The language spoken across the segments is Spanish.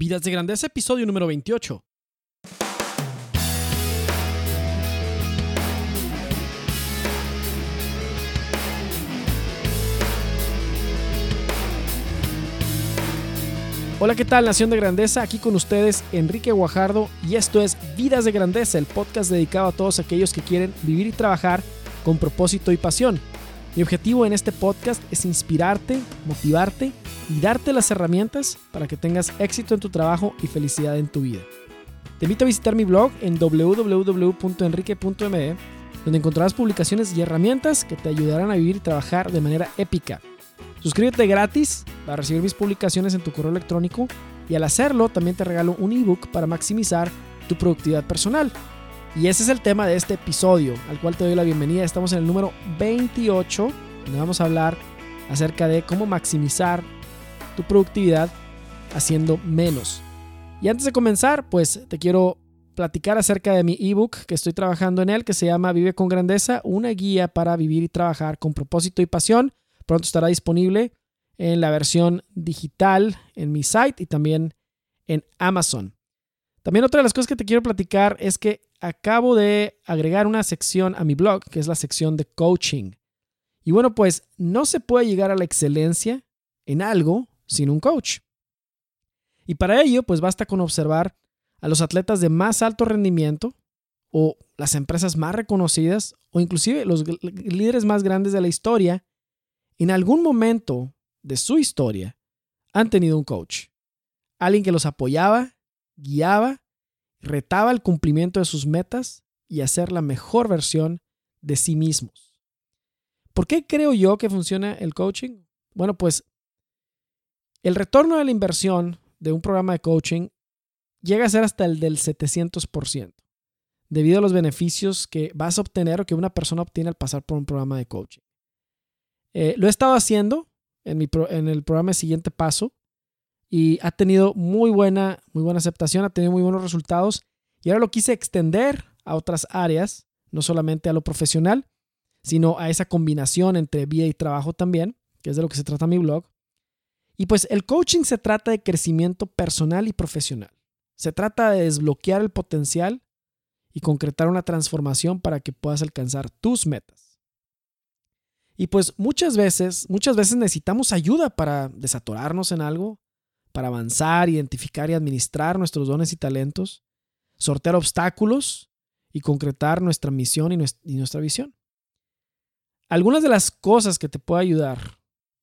Vidas de Grandeza, episodio número 28. Hola, ¿qué tal Nación de Grandeza? Aquí con ustedes Enrique Guajardo y esto es Vidas de Grandeza, el podcast dedicado a todos aquellos que quieren vivir y trabajar con propósito y pasión. Mi objetivo en este podcast es inspirarte, motivarte y darte las herramientas para que tengas éxito en tu trabajo y felicidad en tu vida. Te invito a visitar mi blog en www.enrique.me, donde encontrarás publicaciones y herramientas que te ayudarán a vivir y trabajar de manera épica. Suscríbete gratis para recibir mis publicaciones en tu correo electrónico y al hacerlo también te regalo un ebook para maximizar tu productividad personal. Y ese es el tema de este episodio, al cual te doy la bienvenida. Estamos en el número 28, donde vamos a hablar acerca de cómo maximizar tu productividad haciendo menos. Y antes de comenzar, pues te quiero platicar acerca de mi ebook que estoy trabajando en él, que se llama Vive con Grandeza, una guía para vivir y trabajar con propósito y pasión. Pronto estará disponible en la versión digital en mi site y también en Amazon. También otra de las cosas que te quiero platicar es que acabo de agregar una sección a mi blog, que es la sección de coaching. Y bueno, pues no se puede llegar a la excelencia en algo sin un coach. Y para ello, pues basta con observar a los atletas de más alto rendimiento o las empresas más reconocidas o inclusive los líderes más grandes de la historia, en algún momento de su historia han tenido un coach. Alguien que los apoyaba, guiaba, retaba el cumplimiento de sus metas y hacer la mejor versión de sí mismos. ¿Por qué creo yo que funciona el coaching? Bueno, pues el retorno de la inversión de un programa de coaching llega a ser hasta el del 700%, debido a los beneficios que vas a obtener o que una persona obtiene al pasar por un programa de coaching. Eh, lo he estado haciendo en, mi en el programa Siguiente Paso y ha tenido muy buena, muy buena aceptación, ha tenido muy buenos resultados y ahora lo quise extender a otras áreas, no solamente a lo profesional, sino a esa combinación entre vida y trabajo también, que es de lo que se trata mi blog. Y pues el coaching se trata de crecimiento personal y profesional. Se trata de desbloquear el potencial y concretar una transformación para que puedas alcanzar tus metas. Y pues muchas veces, muchas veces necesitamos ayuda para desatorarnos en algo, para avanzar, identificar y administrar nuestros dones y talentos, sortear obstáculos y concretar nuestra misión y nuestra visión. Algunas de las cosas que te puede ayudar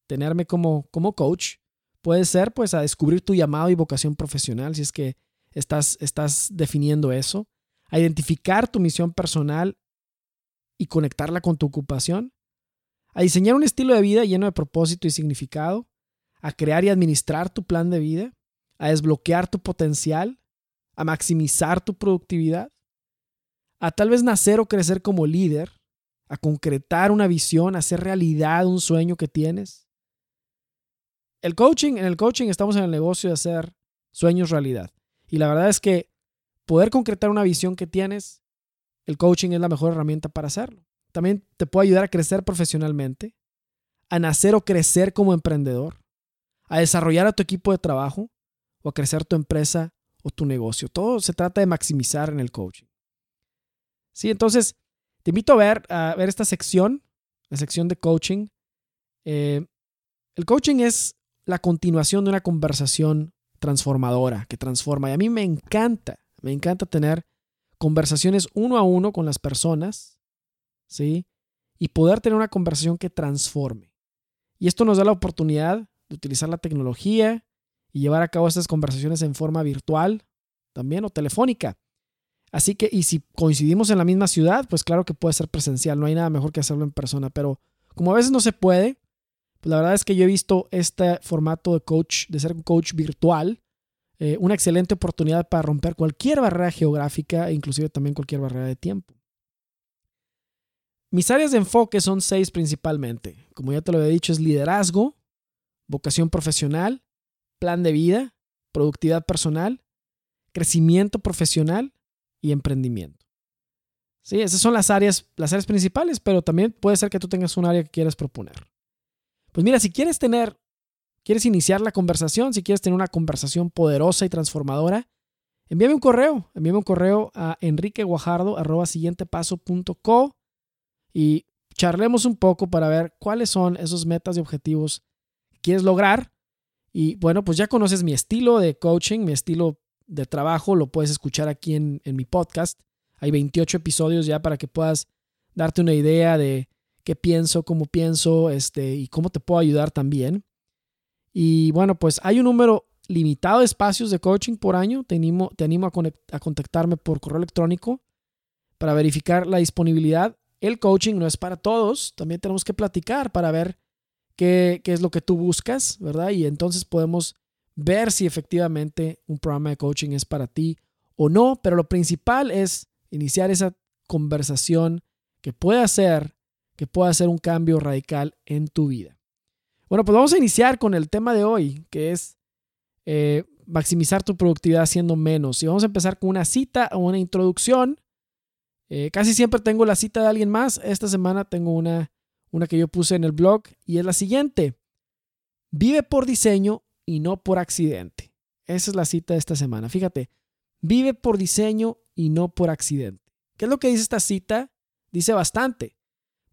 tenerme como, como coach puede ser pues a descubrir tu llamado y vocación profesional si es que estás, estás definiendo eso, a identificar tu misión personal y conectarla con tu ocupación, a diseñar un estilo de vida lleno de propósito y significado, a crear y administrar tu plan de vida, a desbloquear tu potencial, a maximizar tu productividad, a tal vez nacer o crecer como líder, a concretar una visión, a hacer realidad un sueño que tienes. El coaching, en el coaching estamos en el negocio de hacer sueños realidad. Y la verdad es que poder concretar una visión que tienes, el coaching es la mejor herramienta para hacerlo. También te puede ayudar a crecer profesionalmente, a nacer o crecer como emprendedor, a desarrollar a tu equipo de trabajo o a crecer tu empresa o tu negocio. Todo se trata de maximizar en el coaching. Sí, entonces te invito a ver, a ver esta sección, la sección de coaching. Eh, el coaching es la continuación de una conversación transformadora que transforma. Y a mí me encanta, me encanta tener conversaciones uno a uno con las personas, ¿sí? Y poder tener una conversación que transforme. Y esto nos da la oportunidad de utilizar la tecnología y llevar a cabo estas conversaciones en forma virtual también o telefónica. Así que, y si coincidimos en la misma ciudad, pues claro que puede ser presencial, no hay nada mejor que hacerlo en persona, pero como a veces no se puede, pues la verdad es que yo he visto este formato de coach, de ser un coach virtual, eh, una excelente oportunidad para romper cualquier barrera geográfica e inclusive también cualquier barrera de tiempo. Mis áreas de enfoque son seis principalmente. Como ya te lo he dicho, es liderazgo, vocación profesional, plan de vida, productividad personal, crecimiento profesional y emprendimiento. Sí, esas son las áreas, las áreas principales, pero también puede ser que tú tengas un área que quieras proponer. Pues mira, si quieres tener, quieres iniciar la conversación, si quieres tener una conversación poderosa y transformadora, envíame un correo. Envíame un correo a enriqueguajardo.co y charlemos un poco para ver cuáles son esos metas y objetivos quieres lograr. Y bueno, pues ya conoces mi estilo de coaching, mi estilo de trabajo, lo puedes escuchar aquí en, en mi podcast. Hay 28 episodios ya para que puedas darte una idea de qué pienso, cómo pienso, este, y cómo te puedo ayudar también. Y bueno, pues hay un número limitado de espacios de coaching por año. Te animo, te animo a, a contactarme por correo electrónico para verificar la disponibilidad. El coaching no es para todos, también tenemos que platicar para ver qué, qué es lo que tú buscas, ¿verdad? Y entonces podemos ver si efectivamente un programa de coaching es para ti o no, pero lo principal es iniciar esa conversación que puede hacer que pueda hacer un cambio radical en tu vida. Bueno, pues vamos a iniciar con el tema de hoy, que es eh, maximizar tu productividad haciendo menos. Y vamos a empezar con una cita o una introducción. Eh, casi siempre tengo la cita de alguien más. Esta semana tengo una, una que yo puse en el blog y es la siguiente. Vive por diseño y no por accidente. Esa es la cita de esta semana. Fíjate, vive por diseño y no por accidente. ¿Qué es lo que dice esta cita? Dice bastante.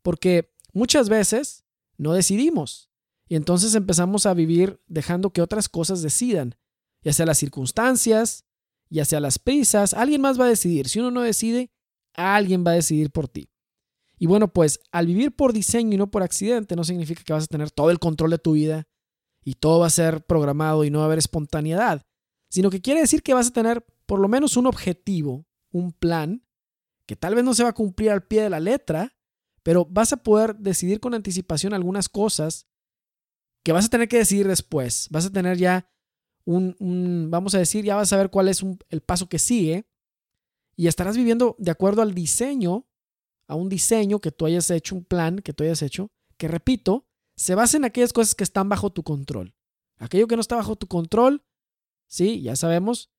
Porque muchas veces no decidimos y entonces empezamos a vivir dejando que otras cosas decidan, ya sea las circunstancias, ya sea las prisas, alguien más va a decidir. Si uno no decide, alguien va a decidir por ti. Y bueno, pues al vivir por diseño y no por accidente no significa que vas a tener todo el control de tu vida y todo va a ser programado y no va a haber espontaneidad, sino que quiere decir que vas a tener por lo menos un objetivo, un plan, que tal vez no se va a cumplir al pie de la letra, pero vas a poder decidir con anticipación algunas cosas que vas a tener que decidir después. Vas a tener ya un, vamos a decir, ya vas a ver cuál es el paso que sigue y estarás viviendo de acuerdo al diseño, a un diseño que tú hayas hecho, un plan que tú hayas hecho, que repito, se basa en aquellas cosas que están bajo tu control. Aquello que no está bajo tu control, sí, ya sabemos,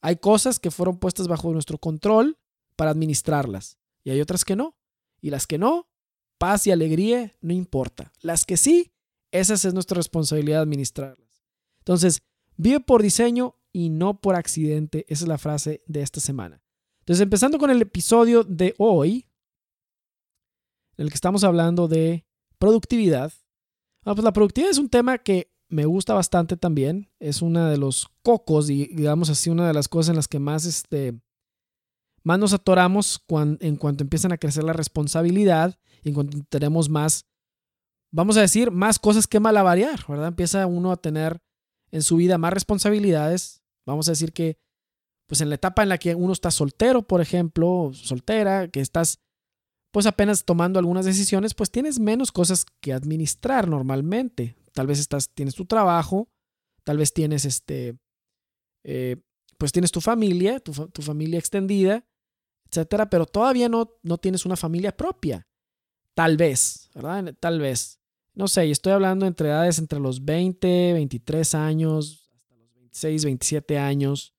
hay cosas que fueron puestas bajo nuestro control para administrarlas y hay otras que no. Y las que no, paz y alegría, no importa. Las que sí, esa es nuestra responsabilidad administrarlas. Entonces, vive por diseño y no por accidente. Esa es la frase de esta semana. Entonces, empezando con el episodio de hoy, en el que estamos hablando de productividad. Ah, pues la productividad es un tema que me gusta bastante también. Es una de los cocos, digamos así, una de las cosas en las que más este, más nos atoramos en cuanto empiezan a crecer la responsabilidad y en cuanto tenemos más, vamos a decir, más cosas que malavariar, ¿verdad? Empieza uno a tener en su vida más responsabilidades. Vamos a decir que, pues en la etapa en la que uno está soltero, por ejemplo, soltera, que estás pues apenas tomando algunas decisiones, pues tienes menos cosas que administrar normalmente. Tal vez estás, tienes tu trabajo, tal vez tienes este, eh, pues tienes tu familia, tu, familia extendida, etcétera, pero todavía no, no tienes una familia propia. Tal vez, ¿verdad? Tal vez. No sé, estoy hablando entre edades entre los 20, 23 años, hasta los 26, 27 años,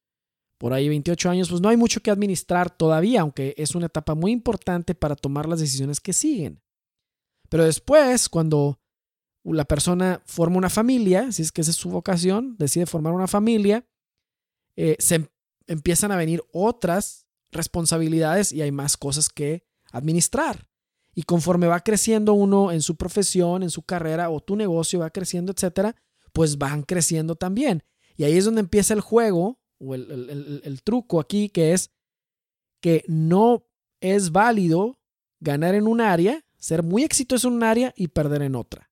por ahí 28 años, pues no hay mucho que administrar todavía, aunque es una etapa muy importante para tomar las decisiones que siguen. Pero después, cuando la persona forma una familia, si es que esa es su vocación, decide formar una familia, eh, se em, empiezan a venir otras responsabilidades y hay más cosas que administrar. Y conforme va creciendo uno en su profesión, en su carrera o tu negocio va creciendo, etcétera, pues van creciendo también. Y ahí es donde empieza el juego o el, truco aquí, que es que no es válido ganar en un área, ser muy exitoso en un área y perder en otra.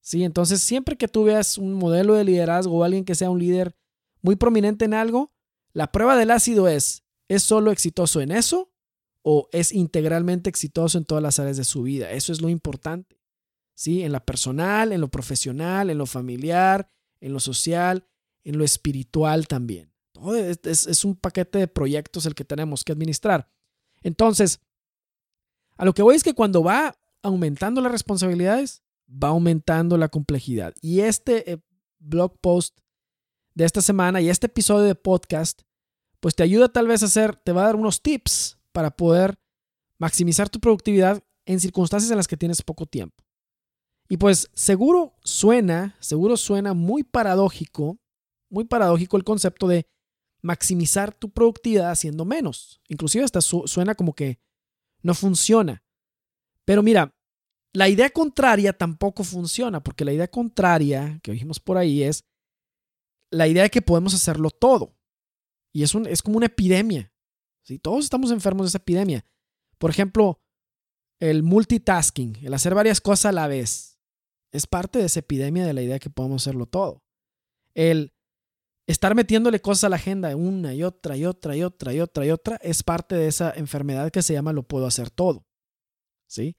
¿Sí? Entonces, siempre que tú veas un modelo de liderazgo o alguien que sea un líder muy prominente en algo, la prueba del ácido es, ¿Es solo exitoso en eso o es integralmente exitoso en todas las áreas de su vida? Eso es lo importante. ¿Sí? En la personal, en lo profesional, en lo familiar, en lo social, en lo espiritual también. Es, un paquete de proyectos el que tenemos que administrar. Entonces, a lo que voy es que cuando va aumentando las responsabilidades, va aumentando la complejidad. Y este eh, blog post de esta semana y este episodio de podcast pues te ayuda tal vez a hacer, te va a dar unos tips para poder maximizar tu productividad en circunstancias en las que tienes poco tiempo. Y pues seguro suena, seguro suena muy paradójico, muy paradójico el concepto de maximizar tu productividad haciendo menos. Inclusive hasta suena como que no funciona. Pero mira, la idea contraria tampoco funciona, porque la idea contraria que dijimos por ahí es la idea de que podemos hacerlo todo. Y es, un, es como una epidemia. ¿sí? Todos estamos enfermos de esa epidemia. Por ejemplo, el multitasking, el hacer varias cosas a la vez, es parte de esa epidemia de la idea de que podemos hacerlo todo. El estar metiéndole cosas a la agenda una y otra y otra y otra y otra y otra es parte de esa enfermedad que se llama lo puedo hacer todo. ¿Sí?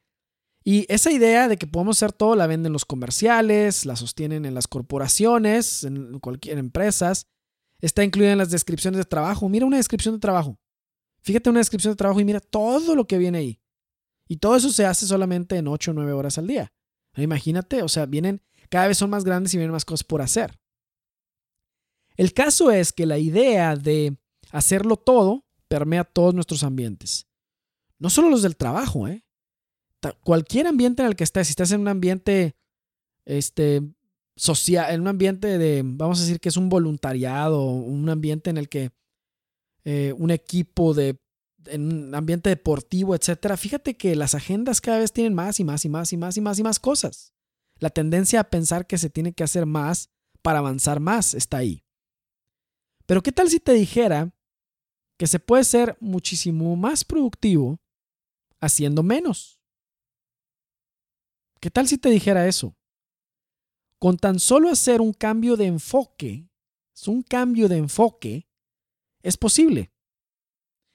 Y esa idea de que podemos hacer todo la venden los comerciales, la sostienen en las corporaciones, en cualquier empresas, está incluida en las descripciones de trabajo. Mira una descripción de trabajo. Fíjate una descripción de trabajo y mira todo lo que viene ahí. Y todo eso se hace solamente en 8 o 9 horas al día. Imagínate, o sea, vienen, cada vez son más grandes y vienen más cosas por hacer. El caso es que la idea de hacerlo todo permea todos nuestros ambientes. No solo los del trabajo, ¿eh? Cualquier ambiente en el que estés, si estás en un ambiente este, social, en un ambiente de, vamos a decir que es un voluntariado, un ambiente en el que eh, un equipo de, en un ambiente deportivo, etcétera, fíjate que las agendas cada vez tienen más y más y más y más y más y más cosas. La tendencia a pensar que se tiene que hacer más para avanzar más está ahí. Pero ¿qué tal si te dijera que se puede ser muchísimo más productivo haciendo menos? ¿Qué tal si te dijera eso? Con tan solo hacer un cambio de enfoque, es un cambio de enfoque, es posible.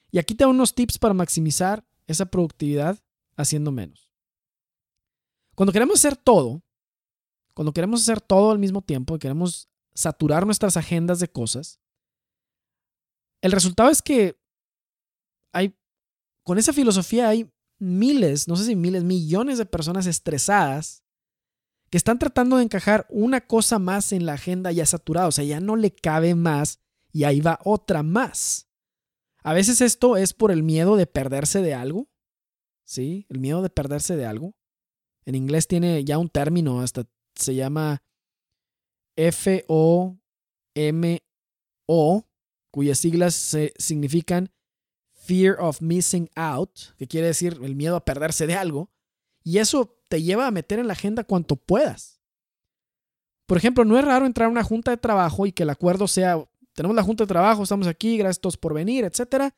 Y aquí te doy unos tips para maximizar esa productividad haciendo menos. Cuando queremos hacer todo, cuando queremos hacer todo al mismo tiempo queremos saturar nuestras agendas de cosas, el resultado es que hay, con esa filosofía hay miles, no sé si miles, millones de personas estresadas que están tratando de encajar una cosa más en la agenda ya saturada, o sea, ya no le cabe más y ahí va otra más. A veces esto es por el miedo de perderse de algo, ¿sí? El miedo de perderse de algo. En inglés tiene ya un término, hasta se llama F-O-M-O, cuyas siglas significan Fear of Missing Out, que quiere decir el miedo a perderse de algo, y eso te lleva a meter en la agenda cuanto puedas. Por ejemplo, no es raro entrar a una junta de trabajo y que el acuerdo sea, tenemos la junta de trabajo, estamos aquí, gracias a todos por venir, etc.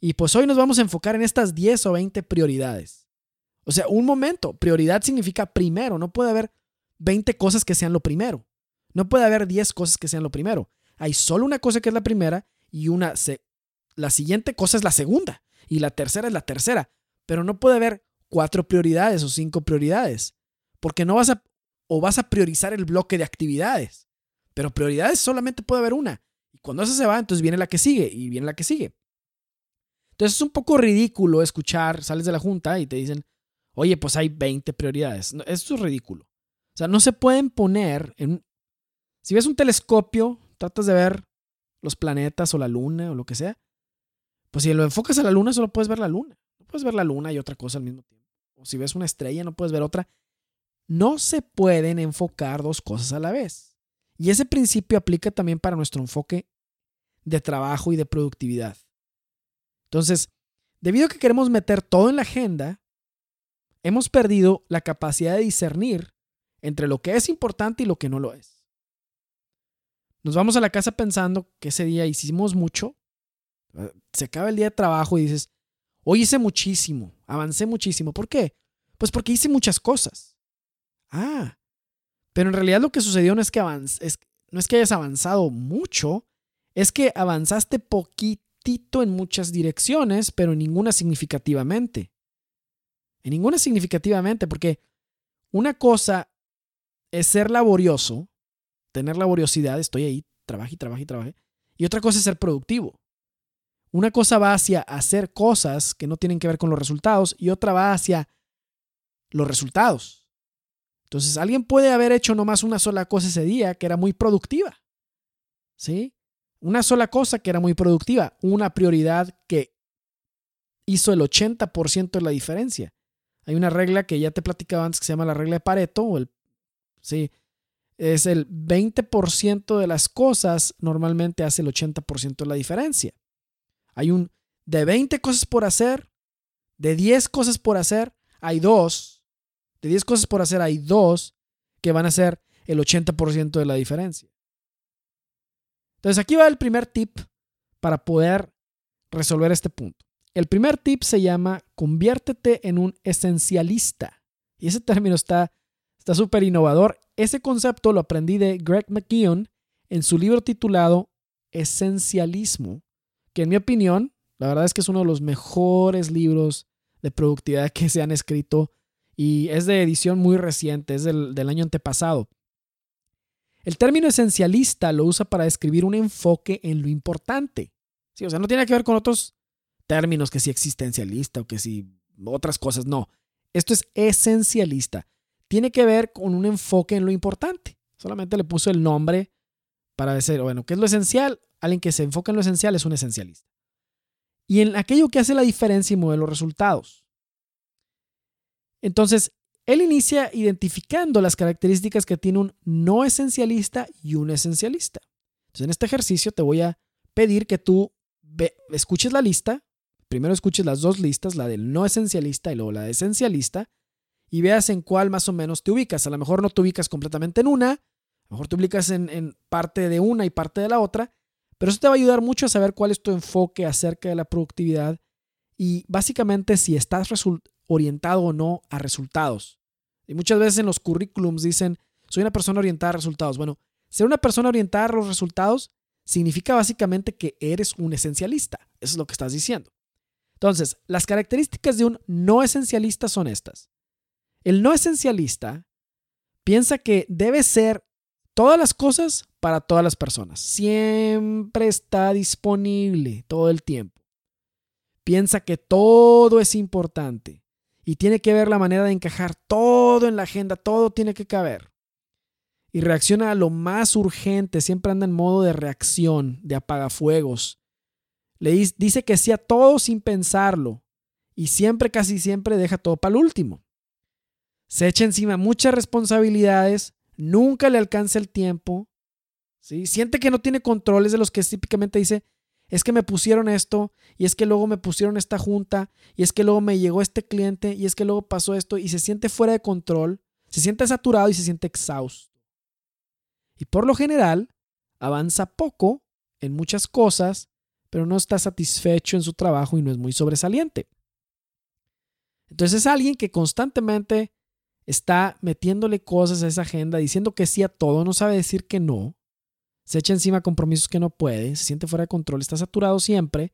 Y pues hoy nos vamos a enfocar en estas 10 o 20 prioridades. O sea, un momento, prioridad significa primero, no puede haber 20 cosas que sean lo primero. No puede haber 10 cosas que sean lo primero. Hay solo una cosa que es la primera y una la siguiente cosa es la segunda y la tercera es la tercera, pero no puede haber cuatro prioridades o cinco prioridades, porque no vas a o vas a priorizar el bloque de actividades. Pero prioridades solamente puede haber una. Y cuando esa se va, entonces viene la que sigue y viene la que sigue. Entonces es un poco ridículo escuchar, sales de la junta y te dicen, oye, pues hay 20 prioridades. Esto es ridículo. O sea, no se pueden poner en... Si ves un telescopio tratas de ver los planetas o la luna o lo que sea, pues si lo enfocas a la luna, solo puedes ver la luna. No puedes ver la luna y otra cosa al mismo tiempo. O si ves una estrella, no puedes ver otra. No se pueden enfocar dos cosas a la vez. Y ese principio aplica también para nuestro enfoque de trabajo y de productividad. Entonces, debido a que queremos meter todo en la agenda, hemos perdido la capacidad de discernir entre lo que es importante y lo que no lo es. Nos vamos a la casa pensando que ese día hicimos mucho. Se acaba el día de trabajo y dices, hoy hice muchísimo, avancé muchísimo. ¿Por qué? Pues porque hice muchas cosas. Ah, pero en realidad lo que sucedió no es que, es, no es que hayas avanzado mucho, es que avanzaste poquitito en muchas direcciones, pero en ninguna significativamente. En ninguna significativamente, porque una cosa es ser laborioso tener laboriosidad, estoy ahí, trabaje y trabaje y trabaje. Y otra cosa es ser productivo. Una cosa va hacia hacer cosas que no tienen que ver con los resultados y otra va hacia los resultados. Entonces, alguien puede haber hecho nomás una sola cosa ese día que era muy productiva. ¿Sí? Una sola cosa que era muy productiva, una prioridad que hizo el 80% de la diferencia. Hay una regla que ya te platicaba antes que se llama la regla de Pareto, o el, sí, es el 20% de las cosas normalmente hace el 80% de la diferencia. Hay un de 20 cosas por hacer, de 10 cosas por hacer, hay dos. De 10 cosas por hacer, hay dos que van a ser el 80% de la diferencia. Entonces aquí va el primer tip para poder resolver este punto. El primer tip se llama conviértete en un esencialista. Y ese término está súper innovador. Ese concepto lo aprendí de Greg McKeown en su libro titulado Esencialismo, que en mi opinión, la verdad es que es uno de los mejores libros de productividad que se han escrito y es de edición muy reciente, es del, año antepasado. El término esencialista lo usa para describir un enfoque en lo importante. Sí, o sea, no tiene que ver con otros términos que si existencialista o que si otras cosas, no. Esto es esencialista. Tiene que ver con un enfoque en lo importante. Solamente le puso el nombre para decir, bueno, ¿qué es lo esencial? Alguien que se enfoca en lo esencial es un esencialista. Y en aquello que hace la diferencia y mueve los resultados. Entonces, él inicia identificando las características que tiene un no esencialista y un esencialista. Entonces, en este ejercicio te voy a pedir que tú escuches la lista primero escuches las dos listas, la del no esencialista y luego la de esencialista, y veas en cuál más o menos te ubicas. A lo mejor no te ubicas completamente en una, a lo mejor te ubicas en, parte de una y parte de la otra, pero eso te va a ayudar mucho a saber cuál es tu enfoque acerca de la productividad y básicamente si estás orientado o no a resultados. Y muchas veces en los currículums dicen, soy una persona orientada a resultados. Bueno, ser una persona orientada a los resultados significa básicamente que eres un esencialista. Eso es lo que estás diciendo. Entonces, las características de un no esencialista son estas. El no esencialista piensa que debe ser todas las cosas para todas las personas. Siempre está disponible todo el tiempo. Piensa que todo es importante y tiene que ver la manera de encajar todo en la agenda, todo tiene que caber. Y reacciona a lo más urgente, siempre anda en modo de reacción, de apagafuegos, le dice que sí a todo sin pensarlo y siempre, casi siempre deja todo para el último. Se echa encima muchas responsabilidades, nunca le alcanza el tiempo, ¿sí? siente que no tiene controles de los que típicamente dice, es que me pusieron esto, y es que luego me pusieron esta junta, y es que luego me llegó este cliente, y es que luego pasó esto, y se siente fuera de control, se siente saturado y se siente exhausto. Y por lo general, avanza poco en muchas cosas pero no está satisfecho en su trabajo y no es muy sobresaliente. Entonces es alguien que constantemente está metiéndole cosas a esa agenda, diciendo que sí a todo, no sabe decir que no, se echa encima compromisos que no puede, se siente fuera de control, está saturado siempre,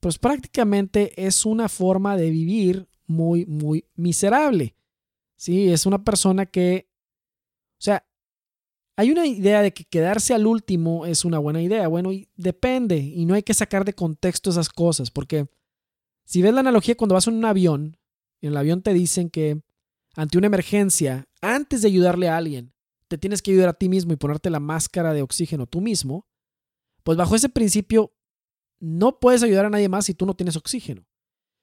pues prácticamente es una forma de vivir muy, muy miserable. Sí, es una persona que, o sea, hay una idea de que quedarse al último es una buena idea. Bueno, y depende, y no hay que sacar de contexto esas cosas, porque si ves la analogía cuando vas en un avión, en el avión te dicen que ante una emergencia, antes de ayudarle a alguien, te tienes que ayudar a ti mismo y ponerte la máscara de oxígeno tú mismo, pues bajo ese principio no puedes ayudar a nadie más si tú no tienes oxígeno.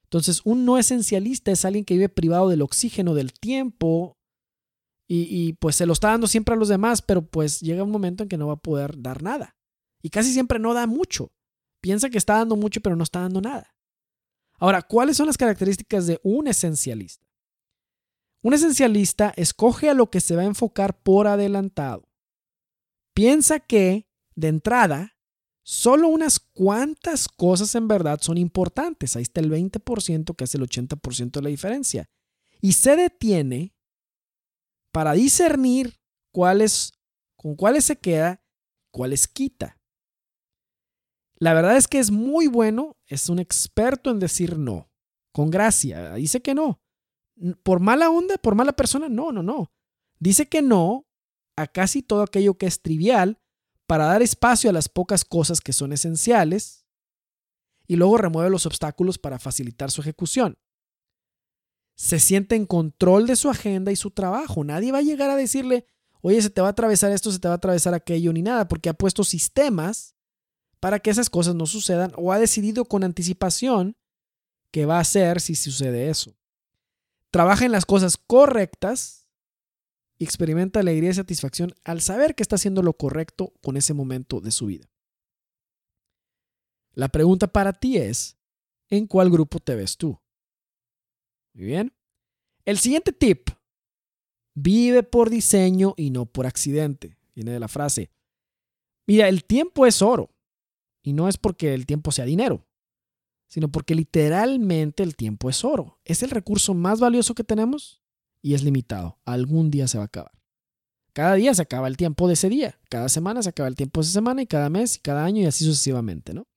Entonces, un no esencialista es alguien que vive privado del oxígeno, del tiempo y, pues se lo está dando siempre a los demás, pero pues llega un momento en que no va a poder dar nada. Y casi siempre no da mucho. Piensa que está dando mucho, pero no está dando nada. Ahora, ¿cuáles son las características de un esencialista? Un esencialista escoge a lo que se va a enfocar por adelantado. Piensa que, de entrada, solo unas cuantas cosas en verdad son importantes. Ahí está el 20% que hace el 80% de la diferencia. Y se detiene para discernir cuáles, con cuáles se queda, cuáles quita. La verdad es que es muy bueno, es un experto en decir no, con gracia, dice que no. Por mala onda, por mala persona, no, no, no. Dice que no a casi todo aquello que es trivial para dar espacio a las pocas cosas que son esenciales y luego remueve los obstáculos para facilitar su ejecución se siente en control de su agenda y su trabajo. Nadie va a llegar a decirle, oye, se te va a atravesar esto, se te va a atravesar aquello, ni nada, porque ha puesto sistemas para que esas cosas no sucedan o ha decidido con anticipación qué va a hacer si sucede eso. Trabaja en las cosas correctas y experimenta alegría y satisfacción al saber que está haciendo lo correcto con ese momento de su vida. La pregunta para ti es, ¿en cuál grupo te ves tú? Muy bien. El siguiente tip, vive por diseño y no por accidente. Viene de la frase, mira, el tiempo es oro. Y no es porque el tiempo sea dinero, sino porque literalmente el tiempo es oro. Es el recurso más valioso que tenemos y es limitado. Algún día se va a acabar. Cada día se acaba el tiempo de ese día, cada semana se acaba el tiempo de esa semana y cada mes y cada año y así sucesivamente, ¿no?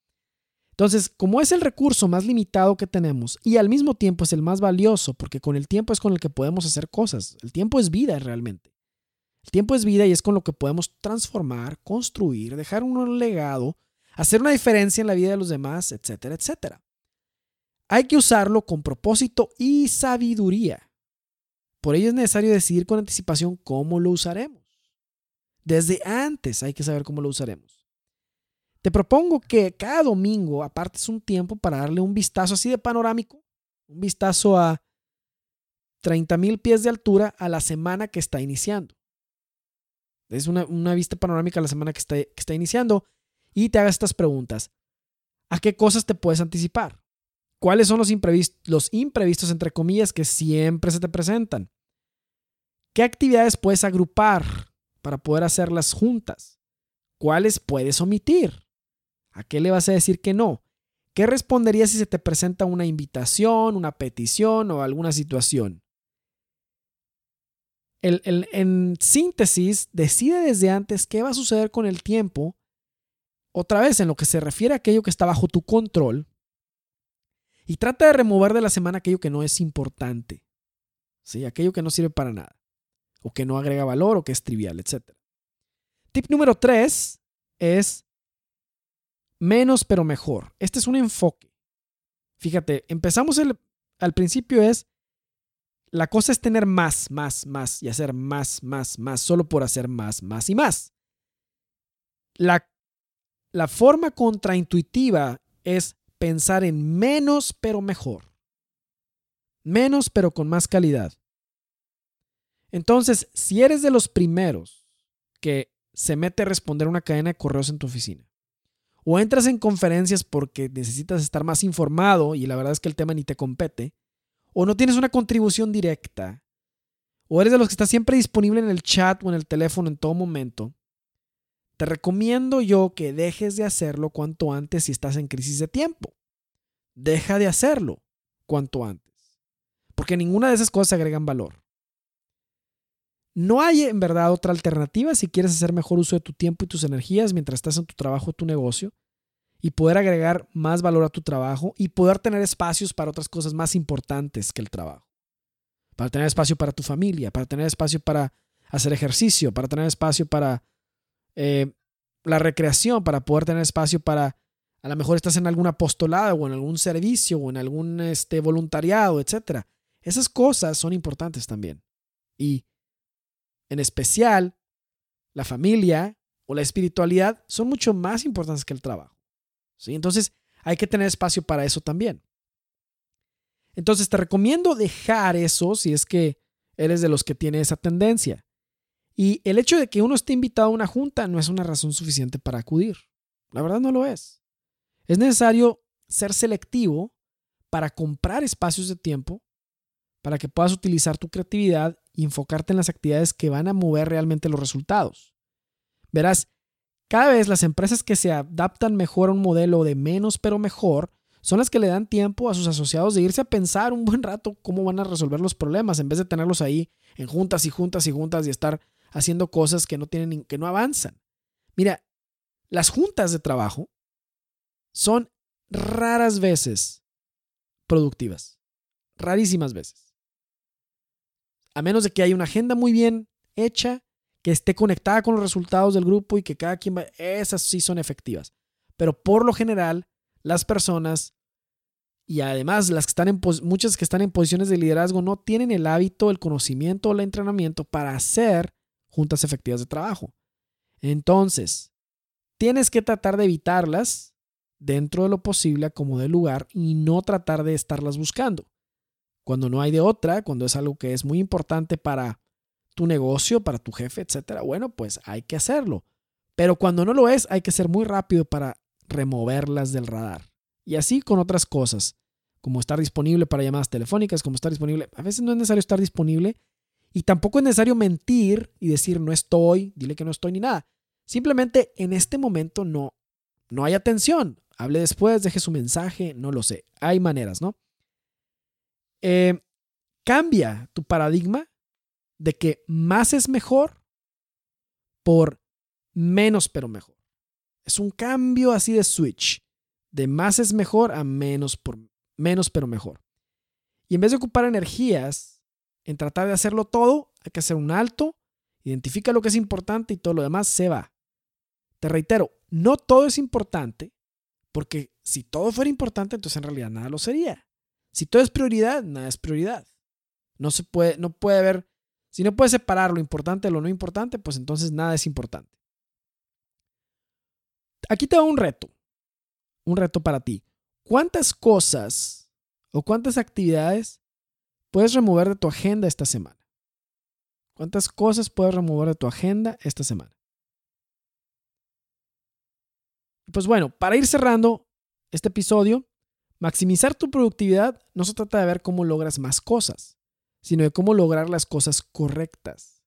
Entonces, como es el recurso más limitado que tenemos y al mismo tiempo es el más valioso, porque con el tiempo es con el que podemos hacer cosas, el tiempo es vida realmente. El tiempo es vida y es con lo que podemos transformar, construir, dejar un legado, hacer una diferencia en la vida de los demás, etcétera, etcétera. Hay que usarlo con propósito y sabiduría. Por ello es necesario decidir con anticipación cómo lo usaremos. Desde antes hay que saber cómo lo usaremos. Te propongo que cada domingo apartes un tiempo para darle un vistazo así de panorámico, un vistazo a 30 mil pies de altura a la semana que está iniciando. Es una, vista panorámica a la semana que está iniciando y te hagas estas preguntas. ¿A qué cosas te puedes anticipar? ¿Cuáles son los imprevistos, entre comillas, que siempre se te presentan? ¿Qué actividades puedes agrupar para poder hacerlas juntas? ¿Cuáles puedes omitir? ¿A qué le vas a decir que no? ¿Qué responderías si se te presenta una invitación, una petición o alguna situación? en síntesis, decide desde antes qué va a suceder con el tiempo otra vez, en lo que se refiere a aquello que está bajo tu control, y trata de remover de la semana aquello que no es importante, ¿sí? aquello que no sirve para nada, o que no agrega valor, o que es trivial, etc. Tip número tres es menos pero mejor. Este es un enfoque. Fíjate, empezamos el, al principio es, la cosa es tener más, más, más y hacer más, más, más, solo por hacer más, más y más. La la forma contraintuitiva es pensar en menos pero mejor. Menos pero con más calidad. Entonces, si eres de los primeros que se mete a responder una cadena de correos en tu oficina, o entras en conferencias porque necesitas estar más informado y la verdad es que el tema ni te compete, o no tienes una contribución directa, o eres de los que está siempre disponible en el chat o en el teléfono en todo momento, te recomiendo yo que dejes de hacerlo cuanto antes si estás en crisis de tiempo. Deja de hacerlo cuanto antes. Porque ninguna de esas cosas agregan valor. No hay en verdad otra alternativa si quieres hacer mejor uso de tu tiempo y tus energías mientras estás en tu trabajo o tu negocio y poder agregar más valor a tu trabajo y poder tener espacios para otras cosas más importantes que el trabajo. Para tener espacio para tu familia, para tener espacio para hacer ejercicio, para tener espacio para eh, la recreación, para poder tener espacio para, a lo mejor estás en algún apostolado o en algún servicio o en algún este, voluntariado, etc. Esas cosas son importantes también. Y en especial, la familia o la espiritualidad son mucho más importantes que el trabajo. ¿sí? Entonces, hay que tener espacio para eso también. Entonces, te recomiendo dejar eso si es que eres de los que tiene esa tendencia. Y el hecho de que uno esté invitado a una junta no es una razón suficiente para acudir. La verdad no lo es. Es necesario ser selectivo para comprar espacios de tiempo para que puedas utilizar tu creatividad y enfocarte en las actividades que van a mover realmente los resultados. Verás, cada vez las empresas que se adaptan mejor a un modelo de menos pero mejor son las que le dan tiempo a sus asociados de irse a pensar un buen rato cómo van a resolver los problemas en vez de tenerlos ahí en juntas y juntas y juntas y estar haciendo cosas que no tienen que no avanzan. Mira, las juntas de trabajo son raras veces productivas, rarísimas veces. A menos de que haya una agenda muy bien hecha, que esté conectada con los resultados del grupo y que cada quien va, esas sí son efectivas. Pero por lo general, las personas y además las que están en muchas que están en posiciones de liderazgo no tienen el hábito, el conocimiento o el entrenamiento para hacer juntas efectivas de trabajo. Entonces, tienes que tratar de evitarlas dentro de lo posible como de lugar y no tratar de estarlas buscando. Cuando no hay de otra, cuando es algo que es muy importante para tu negocio, para tu jefe, etcétera, bueno, pues hay que hacerlo. Pero cuando no lo es, hay que ser muy rápido para removerlas del radar. Y así con otras cosas, como estar disponible para llamadas telefónicas, como estar disponible. A veces no es necesario estar disponible y tampoco es necesario mentir y decir no estoy, dile que no estoy ni nada. Simplemente en este momento no, no hay atención. Hable después, deje su mensaje, no lo sé. Hay maneras, ¿no? Eh, cambia tu paradigma de que más es mejor por menos pero mejor. Es un cambio así de switch, de más es mejor a menos por menos pero mejor. Y en vez de ocupar energías en tratar de hacerlo todo, hay que hacer un alto, identifica lo que es importante y todo lo demás se va. Te reitero, no todo es importante, porque si todo fuera importante, entonces en realidad nada lo sería. Si todo es prioridad, nada es prioridad. No se puede, no puede haber, si no puedes separar lo importante de lo no importante, pues entonces nada es importante. Aquí te da un reto, un reto para ti. ¿Cuántas cosas o cuántas actividades puedes remover de tu agenda esta semana? ¿Cuántas cosas puedes remover de tu agenda esta semana? Pues bueno, para ir cerrando este episodio, maximizar tu productividad no se trata de ver cómo logras más cosas, sino de cómo lograr las cosas correctas.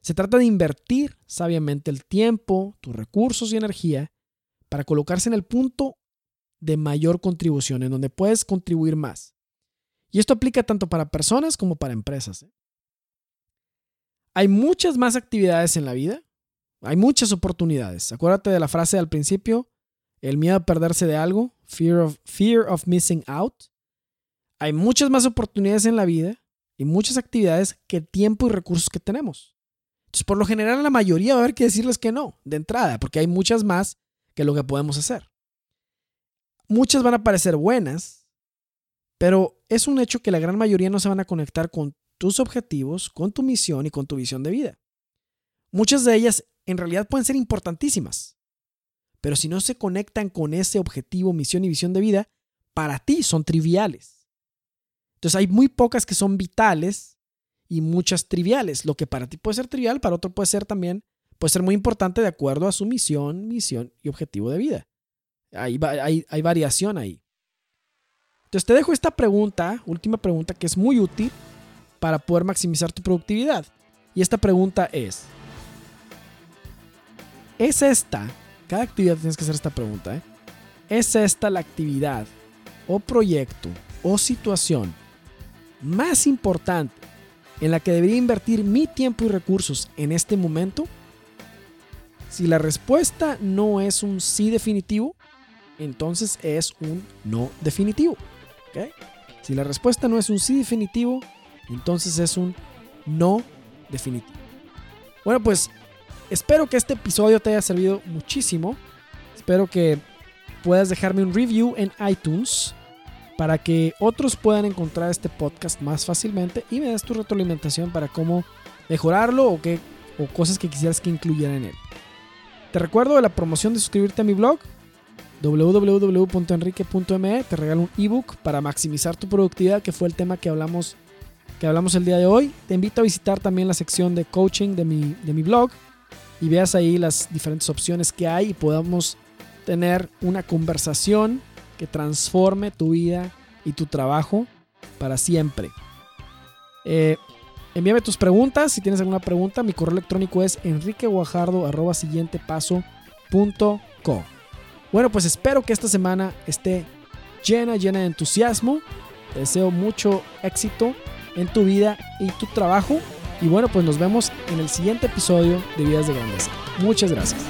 Se trata de invertir sabiamente el tiempo, tus recursos y energía para colocarse en el punto de mayor contribución, en donde puedes contribuir más. Y esto aplica tanto para personas como para empresas. ¿eh? Hay muchas más actividades en la vida, hay muchas oportunidades. Acuérdate de la frase al principio, el miedo a perderse de algo, fear of, fear of missing out. Hay muchas más oportunidades en la vida y muchas actividades que tiempo y recursos que tenemos. Entonces, por lo general, la mayoría va a haber que decirles que no, de entrada, porque hay muchas más que lo que podemos hacer. Muchas van a parecer buenas, pero es un hecho que la gran mayoría no se van a conectar con tus objetivos, con tu misión y con tu visión de vida. Muchas de ellas en realidad pueden ser importantísimas, pero si no se conectan con ese objetivo, misión y visión de vida, para ti son triviales. Entonces hay muy pocas que son vitales y muchas triviales. Lo que para ti puede ser trivial, para otro puede ser también, puede ser muy importante de acuerdo a su misión, misión y objetivo de vida. Hay, hay, hay variación ahí. Entonces te dejo esta pregunta, última pregunta, que es muy útil para poder maximizar tu productividad. Y esta pregunta es, ¿es esta, cada actividad tienes que hacer esta pregunta, ¿eh? ¿es esta la actividad o proyecto o situación más importante en la que debería invertir mi tiempo y recursos en este momento? Si la respuesta no es un sí definitivo, entonces es un no definitivo. Si la respuesta no es un sí definitivo, entonces es un no definitivo. Bueno, pues espero que este episodio te haya servido muchísimo. Espero que puedas dejarme un review en iTunes para que otros puedan encontrar este podcast más fácilmente y me des tu retroalimentación para cómo mejorarlo o, qué, o cosas que quisieras que incluyera en él. Te recuerdo de la promoción de suscribirte a mi blog www.enrique.me te regalo un ebook para maximizar tu productividad, que fue el tema que hablamos, que hablamos el día de hoy. Te invito a visitar también la sección de coaching de mi, de mi blog y veas ahí las diferentes opciones que hay y podamos tener una conversación que transforme tu vida y tu trabajo para siempre. Eh, envíame tus preguntas. Si tienes alguna pregunta, mi correo electrónico es enriqueguajardo.co. Bueno, pues espero que esta semana esté llena, llena de entusiasmo. Te deseo mucho éxito en tu vida y tu trabajo. Y bueno, pues nos vemos en el siguiente episodio de Vidas de Grandeza. Muchas gracias.